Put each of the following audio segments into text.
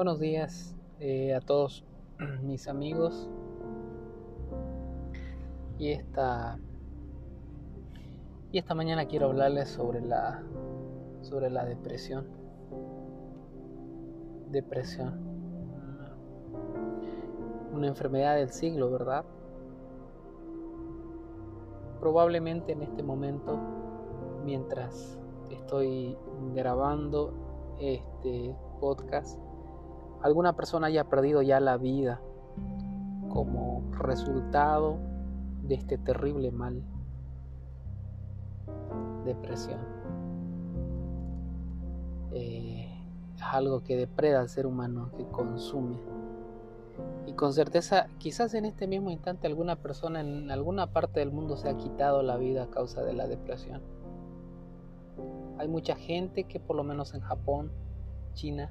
buenos días eh, a todos mis amigos. Y esta y esta mañana quiero hablarles sobre la sobre la depresión. Depresión. Una enfermedad del siglo, ¿verdad? Probablemente en este momento mientras estoy grabando este podcast alguna persona haya perdido ya la vida como resultado de este terrible mal, depresión. Eh, es algo que depreda al ser humano, que consume. Y con certeza, quizás en este mismo instante alguna persona en alguna parte del mundo se ha quitado la vida a causa de la depresión. Hay mucha gente que por lo menos en Japón, China,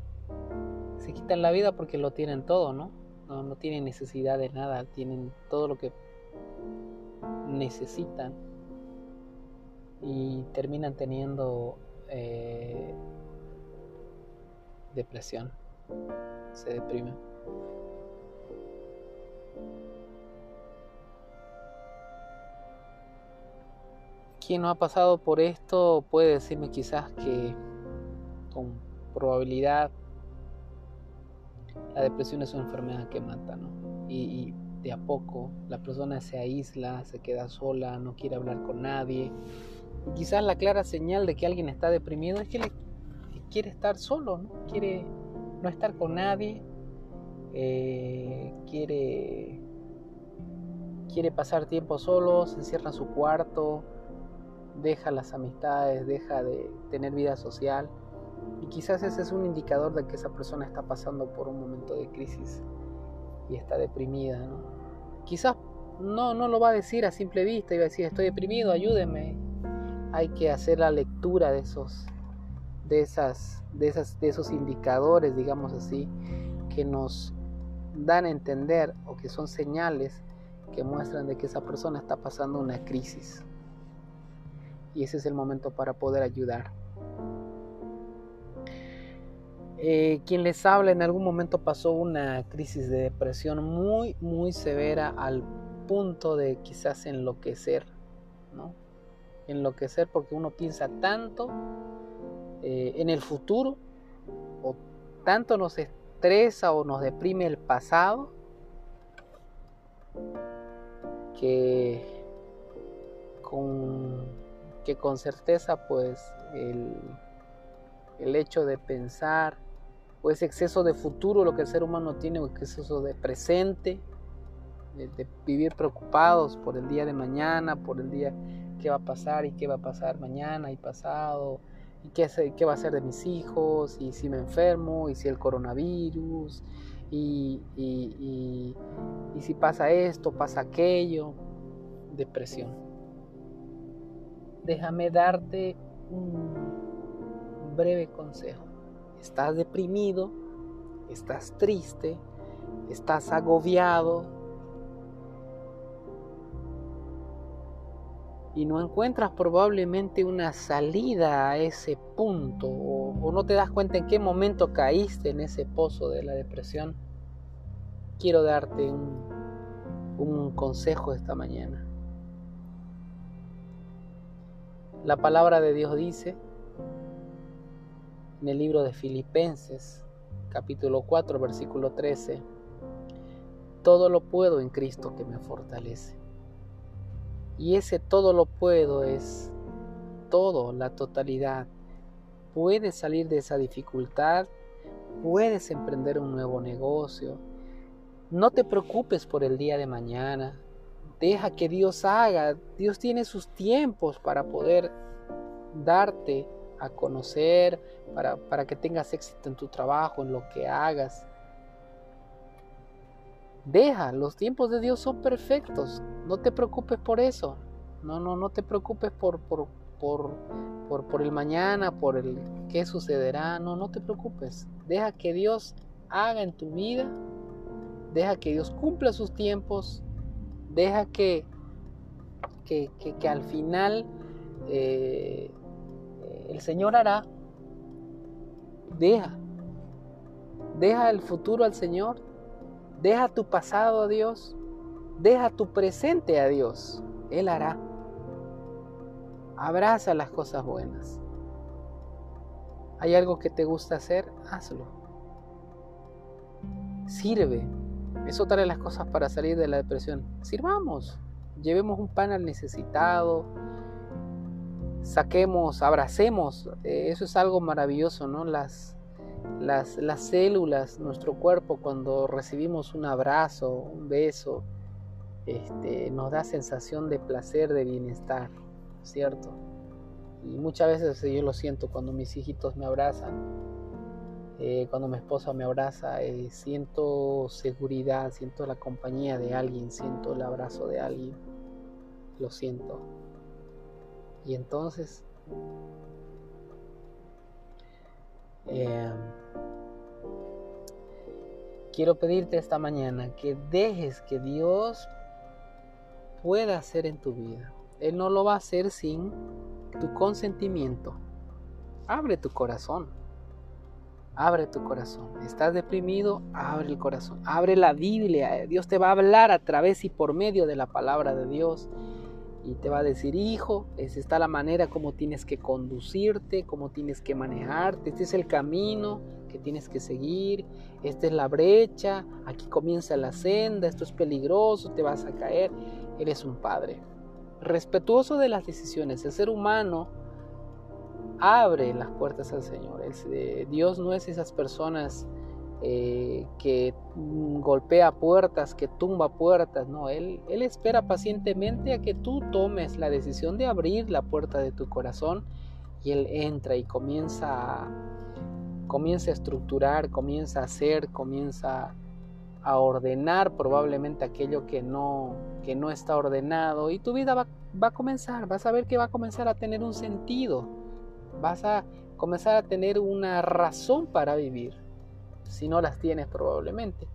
se quitan la vida porque lo tienen todo, ¿no? No, no tienen necesidad de nada, tienen todo lo que necesitan y terminan teniendo eh, depresión, se deprimen. Quien no ha pasado por esto puede decirme quizás que con probabilidad la depresión es una enfermedad que mata, ¿no? Y, de a poco la persona se aísla, se queda sola, no quiere hablar con nadie. Y quizás la clara señal de que alguien está deprimido es que, quiere estar solo, ¿no? Quiere no estar con nadie, eh, quiere, quiere pasar tiempo solo, se encierra en su cuarto, deja las amistades, deja de tener vida social. Y quizás ese es un indicador de que esa persona está pasando por un momento de crisis y está deprimida. ¿no? Quizás no, no lo va a decir a simple vista va a decir estoy deprimido, ayúdeme. Hay que hacer la lectura de esos, de esas, de esas, de esos indicadores, digamos así, que nos dan a entender o que son señales que muestran de que esa persona está pasando una crisis. Y ese es el momento para poder ayudar. Eh, quien les habla en algún momento pasó una crisis de depresión muy, muy severa al punto de quizás enloquecer, ¿no? Enloquecer porque uno piensa tanto eh, en el futuro o tanto nos estresa o nos deprime el pasado que con, que con certeza pues el, el hecho de pensar o ese exceso de futuro, lo que el ser humano tiene, o exceso de presente, de, vivir preocupados por el día de mañana, por el día que va a pasar y qué va a pasar mañana y pasado, y qué, va a ser de mis hijos, y si me enfermo, y si el coronavirus, y si pasa esto, pasa aquello, depresión. Déjame darte un breve consejo estás deprimido, estás triste, estás agobiado y no encuentras probablemente una salida a ese punto o, no te das cuenta en qué momento caíste en ese pozo de la depresión, quiero darte un, consejo esta mañana. La palabra de Dios dice, en el libro de Filipenses, capítulo 4, versículo 13, todo lo puedo en Cristo que me fortalece. Y ese todo lo puedo es todo, la totalidad. Puedes salir de esa dificultad, puedes emprender un nuevo negocio. No te preocupes por el día de mañana. Deja que Dios haga. Dios tiene sus tiempos para poder darte a conocer, para, para que tengas éxito en tu trabajo, en lo que hagas. Deja, los tiempos de Dios son perfectos. No te preocupes por eso. No, no, no te preocupes por, por, por, por, por el mañana, por el qué sucederá. No, no te preocupes. Deja que Dios haga en tu vida. Deja que Dios cumpla sus tiempos. Deja que, que, que, al final eh, el Señor hará. Deja. Deja el futuro al Señor. Deja tu pasado a Dios. Deja tu presente a Dios. Él hará. Abraza las cosas buenas. ¿Hay algo que te gusta hacer? Hazlo. Sirve. Es otra de las cosas para salir de la depresión. Sirvamos. Llevemos un pan al necesitado. Saquemos, abracemos. Eh, eso es algo maravilloso, ¿no? Las, las, las células, nuestro cuerpo, cuando recibimos un abrazo, un beso, este, nos da sensación de placer, de bienestar, ¿cierto? Y muchas veces yo lo siento cuando mis hijitos me abrazan, eh, cuando mi esposa me abraza, eh, siento seguridad, siento la compañía de alguien, siento el abrazo de alguien, lo siento. Y entonces, eh, quiero pedirte esta mañana que dejes que Dios pueda hacer en tu vida. Él no lo va a hacer sin tu consentimiento. Abre tu corazón. Abre tu corazón. ¿Estás deprimido? Abre el corazón. Abre la Biblia. Dios te va a hablar a través y por medio de la palabra de Dios. Y te va a decir, hijo, esa está la manera como tienes que conducirte, cómo tienes que manejarte. Este es el camino que tienes que seguir. Esta es la brecha. Aquí comienza la senda. Esto es peligroso. Te vas a caer. Eres un padre respetuoso de las decisiones. El ser humano abre las puertas al Señor. Eh, Dios no es esas personas eh, que golpea puertas, que tumba puertas. No, Él, Él espera pacientemente a que tú tomes la decisión de abrir la puerta de tu corazón y Él entra y comienza a, comienza a estructurar, comienza a hacer, comienza a ordenar probablemente aquello que no, que no está ordenado y tu vida va, va a comenzar, vas a ver que va a comenzar a tener un sentido, vas a comenzar a tener una razón para vivir, si no las tienes probablemente.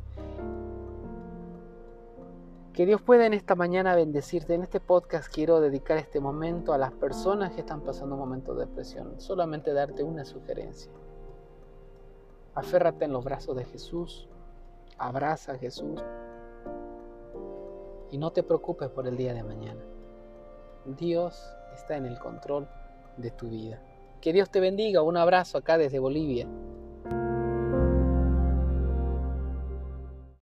Que Dios pueda en esta mañana bendecirte. En este podcast quiero dedicar este momento a las personas que están pasando un momento de depresión. Solamente darte una sugerencia. Aférrate en los brazos de Jesús Abraza a Jesús y no te preocupes por el día de mañana. Dios está en el control de tu vida. Que Dios te bendiga. Un abrazo acá desde Bolivia.